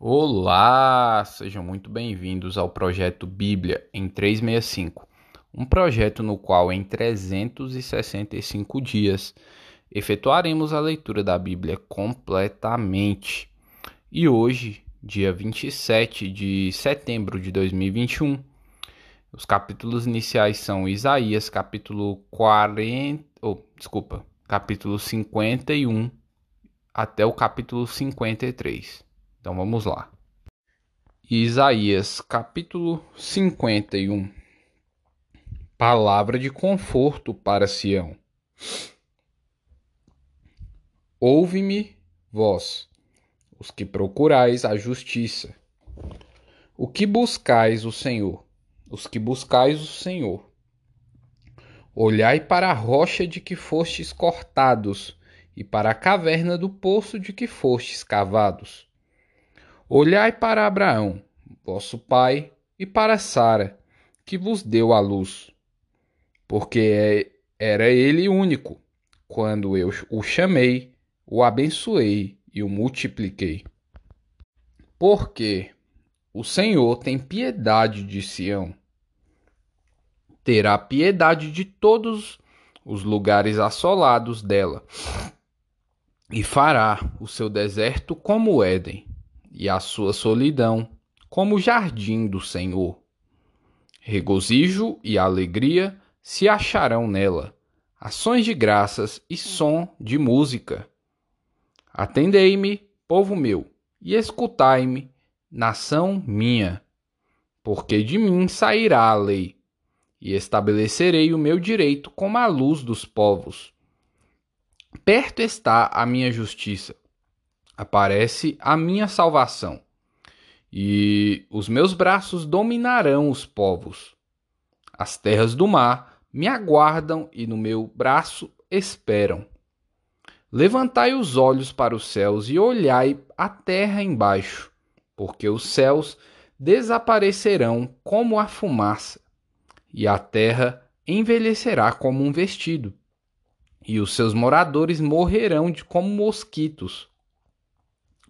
Olá, sejam muito bem-vindos ao projeto Bíblia em 365, um projeto no qual em 365 dias efetuaremos a leitura da Bíblia completamente. E hoje, dia 27 de setembro de 2021, os capítulos iniciais são Isaías, capítulo 40, oh, desculpa, capítulo 51 até o capítulo 53. Então vamos lá. Isaías capítulo 51 Palavra de conforto para Sião. Ouve-me, vós, os que procurais a justiça. O que buscais o Senhor? Os que buscais o Senhor. Olhai para a rocha de que fostes cortados, e para a caverna do poço de que fostes cavados Olhai para Abraão, vosso pai, e para Sara, que vos deu a luz, porque é, era ele único, quando eu o chamei, o abençoei e o multipliquei. Porque o Senhor tem piedade de Sião, terá piedade de todos os lugares assolados dela, e fará o seu deserto como Éden e a sua solidão como o jardim do Senhor. Regozijo e alegria se acharão nela, ações de graças e som de música. Atendei-me, povo meu, e escutai-me, nação minha, porque de mim sairá a lei, e estabelecerei o meu direito como a luz dos povos. Perto está a minha justiça aparece a minha salvação, e os meus braços dominarão os povos. As terras do mar me aguardam e no meu braço esperam. Levantai os olhos para os céus e olhai a terra embaixo, porque os céus desaparecerão como a fumaça, e a terra envelhecerá como um vestido, e os seus moradores morrerão de como mosquitos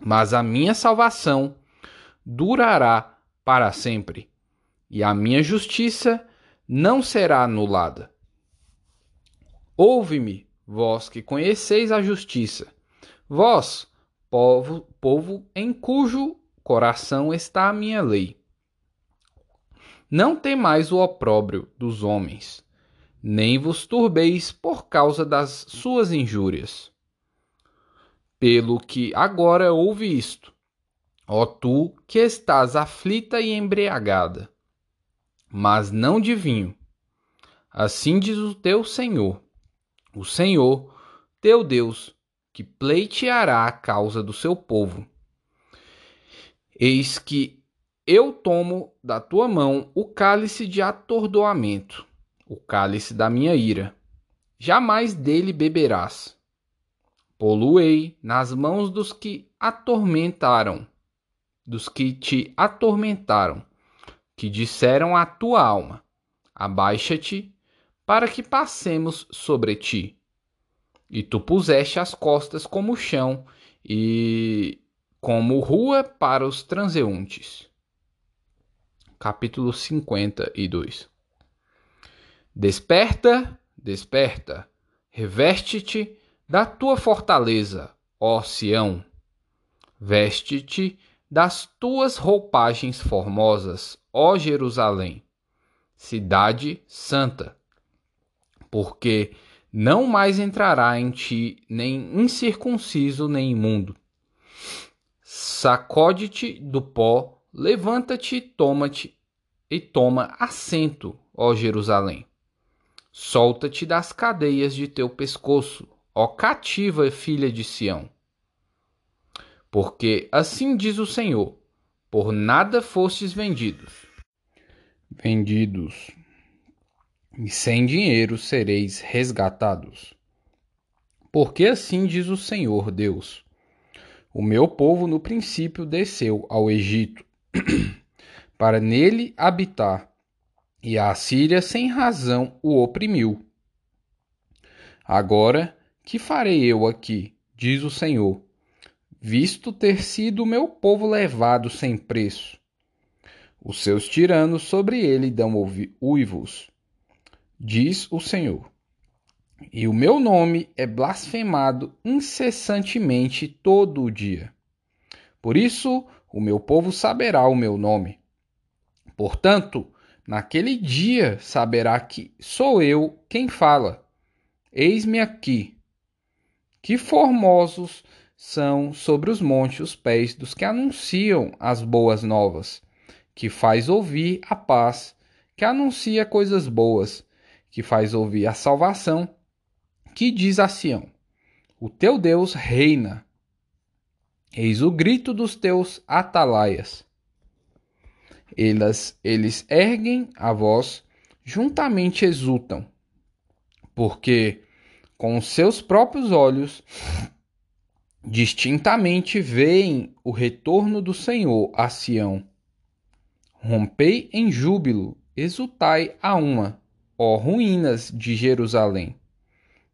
mas a minha salvação durará para sempre, e a minha justiça não será anulada. Ouve-me, vós que conheceis a justiça, vós, povo, povo em cujo coração está a minha lei. Não temais o opróbrio dos homens, nem vos turbeis por causa das suas injúrias pelo que agora ouve isto, ó tu que estás aflita e embriagada, mas não de vinho. Assim diz o teu Senhor, o Senhor, teu Deus, que pleiteará a causa do seu povo. Eis que eu tomo da tua mão o cálice de atordoamento, o cálice da minha ira. Jamais dele beberás poluei nas mãos dos que atormentaram, dos que te atormentaram, que disseram à tua alma: Abaixa-te, para que passemos sobre ti. E tu puseste as costas como chão e como rua para os transeuntes. Capítulo 52 Desperta, desperta, reveste-te da tua fortaleza, ó Sião. Veste-te das tuas roupagens formosas, ó Jerusalém, cidade santa, porque não mais entrará em ti nem incircunciso nem imundo. Sacode-te do pó, levanta-te, toma-te e toma assento, ó Jerusalém. Solta-te das cadeias de teu pescoço, ó cativa filha de Sião. Porque assim diz o Senhor: por nada fostes vendidos. Vendidos, e sem dinheiro sereis resgatados. Porque assim diz o Senhor Deus: O meu povo no princípio desceu ao Egito, para nele habitar, e a Assíria sem razão o oprimiu. Agora que farei eu aqui? Diz o Senhor. visto ter sido o meu povo levado sem preço. Os seus tiranos sobre ele dão uivos, diz o Senhor. E o meu nome é blasfemado incessantemente todo o dia. Por isso, o meu povo saberá o meu nome. Portanto, naquele dia saberá que sou eu quem fala. Eis-me aqui. Que formosos são sobre os montes os pés dos que anunciam as boas novas, que faz ouvir a paz, que anuncia coisas boas, que faz ouvir a salvação, que diz a Sião: O teu Deus reina. Eis o grito dos teus atalaias. Elas, eles erguem a voz, juntamente exultam, porque com seus próprios olhos distintamente veem o retorno do Senhor a Sião. Rompei em júbilo, exultai a uma, ó ruínas de Jerusalém.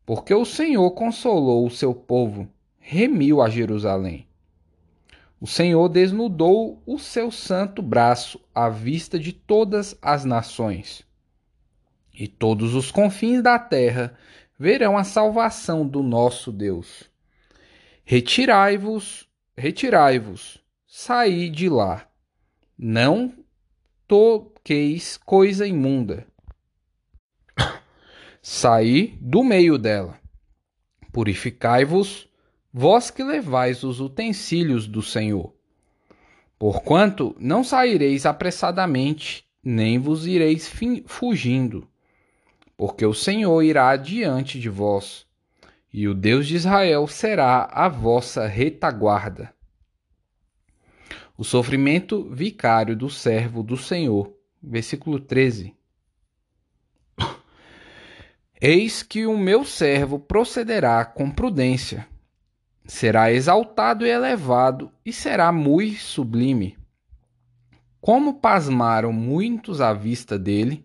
Porque o Senhor consolou o seu povo, remiu a Jerusalém. O Senhor desnudou o seu santo braço à vista de todas as nações. E todos os confins da terra verão a salvação do nosso Deus. Retirai-vos, retirai-vos, saí de lá. Não toqueis coisa imunda. Saí do meio dela. Purificai-vos, vós que levais os utensílios do Senhor. Porquanto não saireis apressadamente, nem vos ireis fugindo, porque o Senhor irá adiante de vós e o Deus de Israel será a vossa retaguarda. O sofrimento vicário do servo do Senhor. Versículo 13. Eis que o meu servo procederá com prudência, será exaltado e elevado, e será muito sublime. Como pasmaram muitos à vista dele,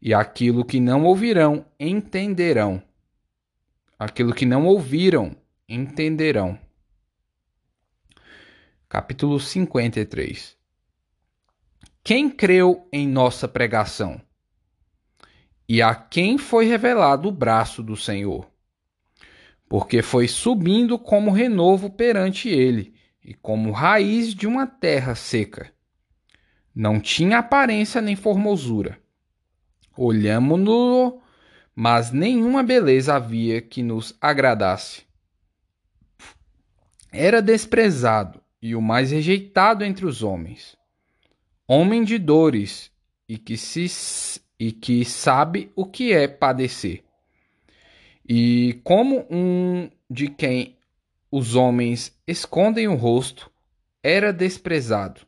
e aquilo que não ouvirão entenderão Aquilo que não ouviram, entenderão. Capítulo 53 Quem creu em nossa pregação? E a quem foi revelado o braço do Senhor? Porque foi subindo como renovo perante ele, e como raiz de uma terra seca. Não tinha aparência nem formosura. Olhamo-no mas nenhuma beleza havia que nos agradasse. Era desprezado e o mais rejeitado entre os homens. Homem de dores e que, se, e que sabe o que é padecer. E como um de quem os homens escondem o rosto, era desprezado,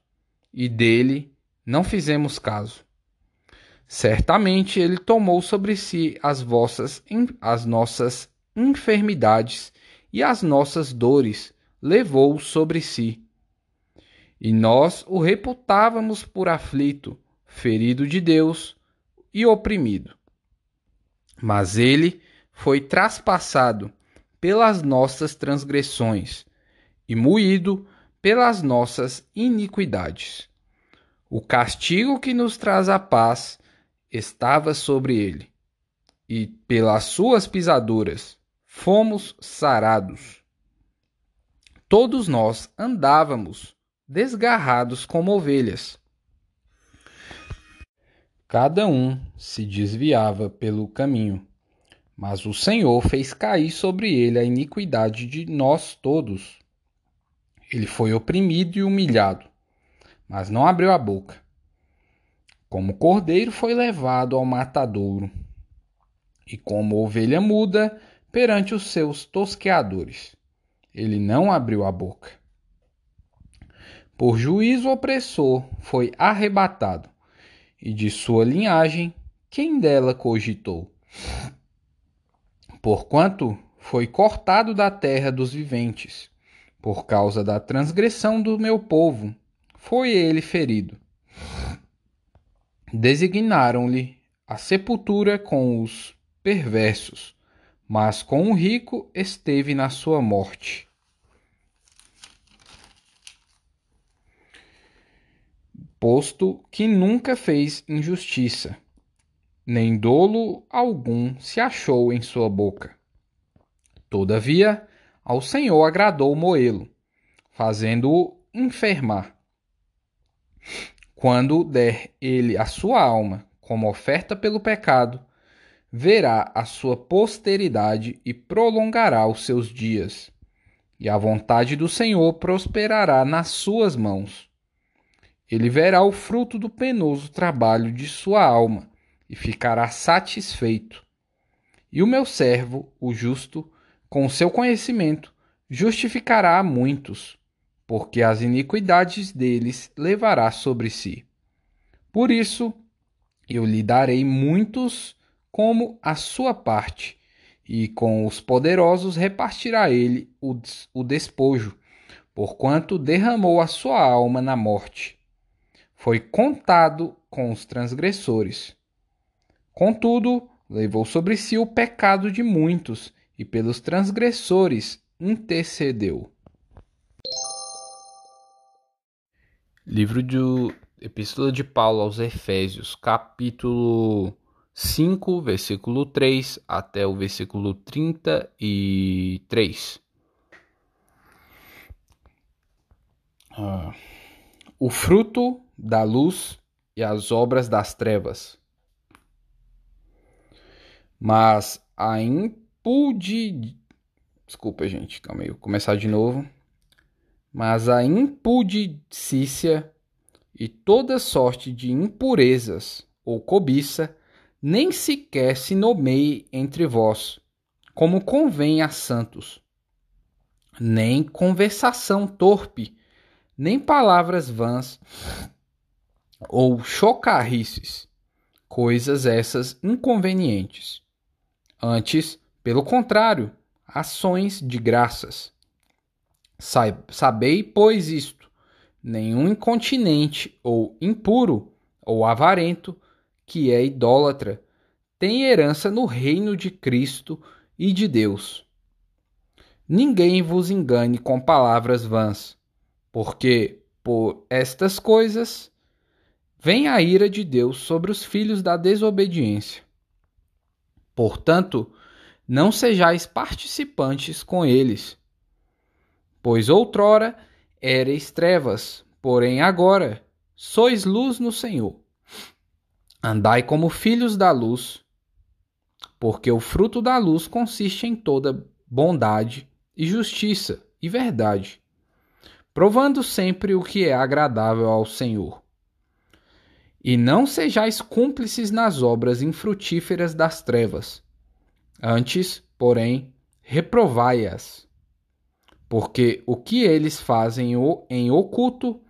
e dele não fizemos caso. Certamente ele tomou sobre si as vossas as nossas enfermidades e as nossas dores levou sobre si. E nós o reputávamos por aflito, ferido de Deus e oprimido. Mas ele foi traspassado pelas nossas transgressões e moído pelas nossas iniquidades. O castigo que nos traz a paz estava sobre ele, e pelas suas pisaduras fomos sarados. Todos nós andávamos desgarrados como ovelhas. Cada um se desviava pelo caminho, mas o Senhor fez cair sobre ele a iniquidade de nós todos. Ele foi oprimido e humilhado, mas não abriu a boca. Como cordeiro foi levado ao matadouro, e como ovelha muda perante os seus tosqueadores. Ele não abriu a boca. por juízo opressor foi arrebatado, e de sua linhagem quem dela cogitou? Porquanto foi cortado da terra dos viventes, por causa da transgressão do meu povo, foi ele ferido. Designaram-lhe a sepultura com os perversos, mas com o rico esteve na sua morte. Posto que nunca fez injustiça, nem dolo algum se achou em sua boca. Todavia, ao Senhor agradou moê-lo, fazendo-o enfermar. Quando der ele a sua alma como oferta pelo pecado, verá a sua posteridade e prolongará os seus dias. E a vontade do Senhor prosperará nas suas mãos. Ele verá o fruto do penoso trabalho de sua alma e ficará satisfeito. E o meu servo, o justo, com seu conhecimento, justificará a muitos, porque as iniquidades deles levará sobre si. Por isso, eu lhe darei muitos como a sua parte, e com os poderosos repartirá ele o despojo, porquanto derramou a sua alma na morte. Foi contado com os transgressores. Contudo, levou sobre si o pecado de muitos e pelos transgressores intercedeu. Livro de Epístola de Paulo aos Efésios, capítulo 5, versículo 3 até o versículo 33. Ah, o fruto da luz e as obras das trevas. Mas a impude. Desculpa, gente, calma aí, vou começar de novo. Mas a impudicícia e toda sorte de impurezas ou cobiça nem sequer se nomeie entre vós, como convém a santos. Nem conversação torpe, nem palavras vãs ou chocarrices, coisas essas inconvenientes. Antes, pelo contrário, ações de graças. Sabei, pois, isto: nenhum incontinente ou impuro ou avarento, que é idólatra, tem herança no reino de Cristo e de Deus. Ninguém vos engane com palavras vãs, porque por estas coisas vem a ira de Deus sobre os filhos da desobediência. Portanto, não sejais participantes com eles. Pois outrora ereis trevas, porém agora sois luz no Senhor. Andai como filhos da luz, porque o fruto da luz consiste em toda bondade e justiça e verdade, provando sempre o que é agradável ao Senhor. E não sejais cúmplices nas obras infrutíferas das trevas Antes, porém, reprovai-as, porque o que eles fazem em oculto,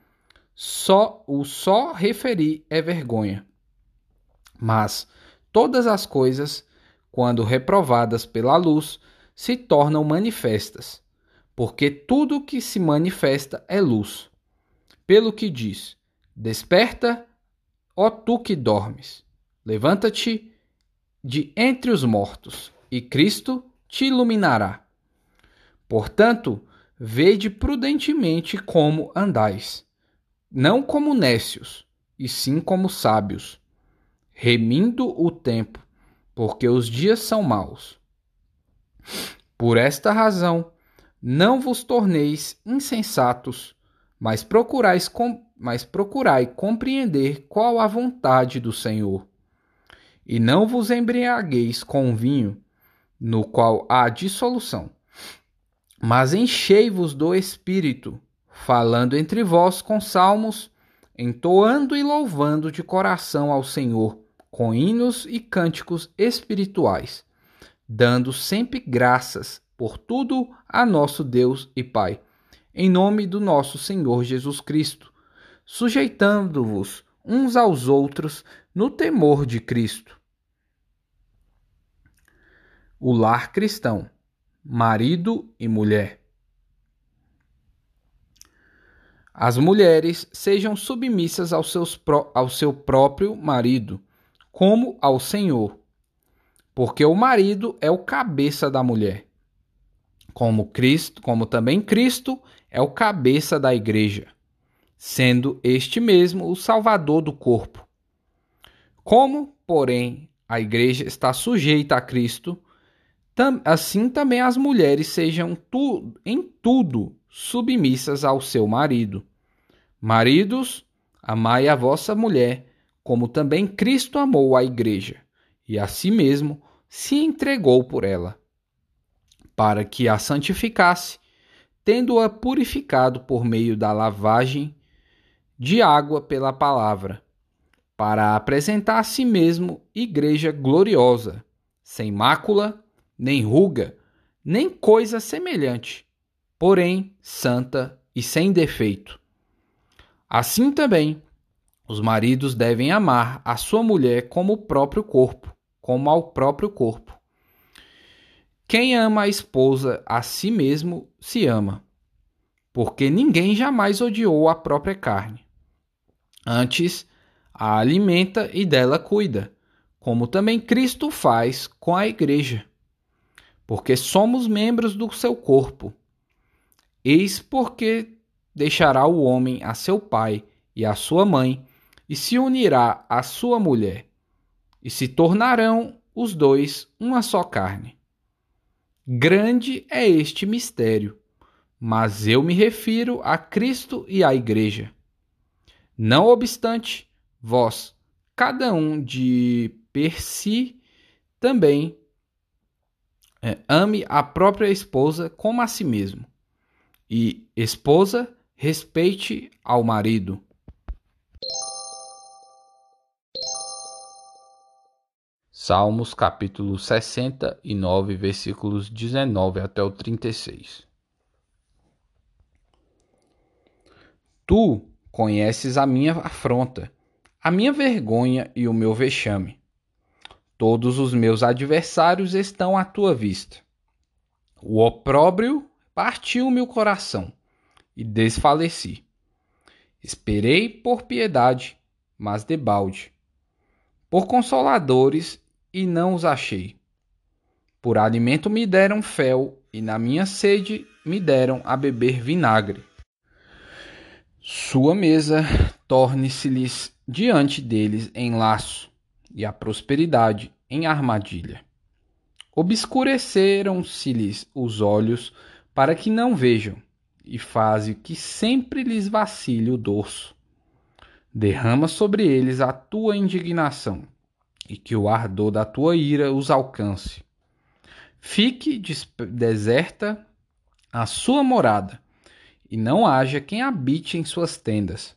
só o só referir é vergonha. Mas todas as coisas, quando reprovadas pela luz, se tornam manifestas, porque tudo que se manifesta é luz. Pelo que diz: Desperta, ó tu que dormes, levanta-te de entre os mortos e Cristo te iluminará. Portanto, vede prudentemente como andais, não como nécios, e sim como sábios, remindo o tempo, porque os dias são maus. Por esta razão, não vos torneis insensatos, mas procurais com, mas procurai compreender qual a vontade do Senhor. E não vos embriagueis com vinho, no qual há dissolução. Mas enchei-vos do Espírito, falando entre vós com salmos, entoando e louvando de coração ao Senhor, com hinos e cânticos espirituais, dando sempre graças por tudo a nosso Deus e Pai, em nome do nosso Senhor Jesus Cristo, sujeitando-vos uns aos outros no temor de Cristo. O lar cristão, marido e mulher. As mulheres sejam submissas ao, seus, ao seu próprio marido, como ao Senhor, porque o marido é o cabeça da mulher, como Cristo, como também Cristo é o cabeça da igreja, sendo este mesmo o salvador do corpo. Como, porém, a igreja está sujeita a Cristo, assim também as mulheres sejam tu, em tudo submissas ao seu marido. Maridos, amai a vossa mulher, como também Cristo amou a igreja, e a si mesmo se entregou por ela, para que a santificasse, tendo-a purificado por meio da lavagem de água pela palavra, para apresentar a si mesmo igreja gloriosa, sem mácula, nem ruga, nem coisa semelhante, porém santa e sem defeito. Assim também, os maridos devem amar a sua mulher como o próprio corpo, como ao próprio corpo. Quem ama a esposa a si mesmo se ama, porque ninguém jamais odiou a própria carne. Antes, a alimenta e dela cuida, como também Cristo faz com a igreja, porque somos membros do seu corpo. Eis porque deixará o homem a seu pai e a sua mãe, e se unirá à sua mulher, e se tornarão os dois uma só carne. Grande é este mistério, mas eu me refiro a Cristo e à Igreja. Não obstante, vós, cada um de per si, também é, ame a própria esposa como a si mesmo e esposa, respeite ao marido. Salmos capítulo 69, versículos 19 até o 36. Tu conheces a minha afronta, a minha vergonha e o meu vexame. Todos os meus adversários estão à tua vista. O opróbrio partiu-me o coração e desfaleci. Esperei por piedade, mas debalde, por consoladores e não os achei. Por alimento me deram fel e na minha sede me deram a beber vinagre. Sua mesa torne-se-lhes diante deles em laço e a prosperidade em armadilha. Obscureceram-se-lhes os olhos para que não vejam, e faze que sempre lhes vacile o dorso. Derrama sobre eles a tua indignação, e que o ardor da tua ira os alcance. Fique deserta a sua morada, e não haja quem habite em suas tendas,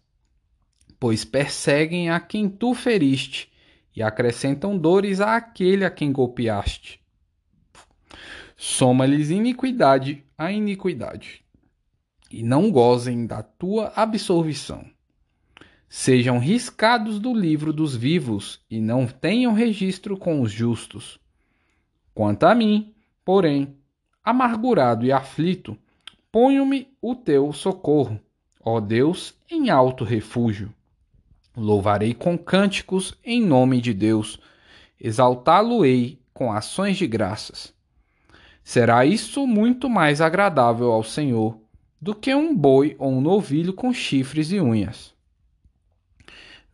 pois perseguem a quem tu feriste, e acrescentam dores àquele a quem golpeaste. Soma-lhes iniquidade a iniquidade, e não gozem da tua absolvição. Sejam riscados do livro dos vivos, e não tenham registro com os justos. Quanto a mim, porém, amargurado e aflito, ponho-me o teu socorro, ó Deus, em alto refúgio. Louvarei com cânticos em nome de Deus, exaltá-lo-ei com ações de graças. Será isso muito mais agradável ao Senhor do que um boi ou um novilho com chifres e unhas.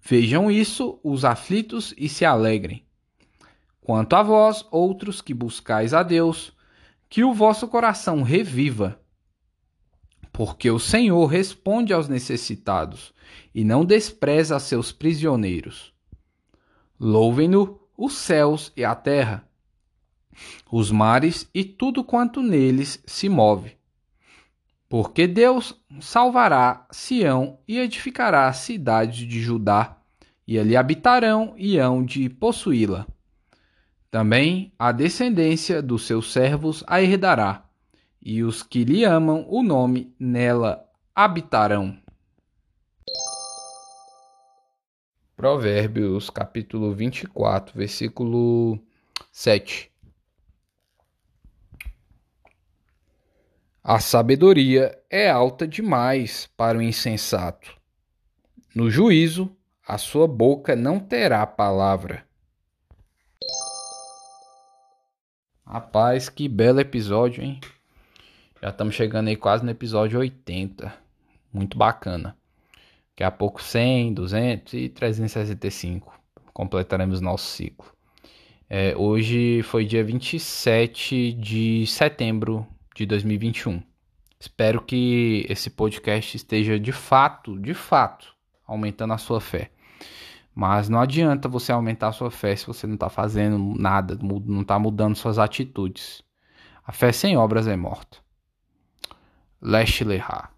Vejam isso os aflitos e se alegrem. Quanto a vós, outros que buscais a Deus, que o vosso coração reviva. Porque o Senhor responde aos necessitados e não despreza seus prisioneiros. Louvem-no os céus e a terra os mares e tudo quanto neles se move. Porque Deus salvará Sião e edificará a cidade de Judá, e ali habitarão e hão de possuí-la. Também a descendência dos seus servos a herdará, e os que lhe amam o nome nela habitarão. Provérbios capítulo 24, versículo 7. A sabedoria é alta demais para o insensato. No juízo, a sua boca não terá palavra. Rapaz, que belo episódio, hein? Já estamos chegando aí quase no episódio 80. Muito bacana. Daqui a pouco 100, 200 e 365. Completaremos nosso ciclo. É, hoje foi dia 27 de setembro de 2021. Espero que esse podcast esteja de fato, de fato, aumentando a sua fé. Mas não adianta você aumentar a sua fé se você não está fazendo nada, não está mudando suas atitudes. A fé sem obras é morta. Lehar.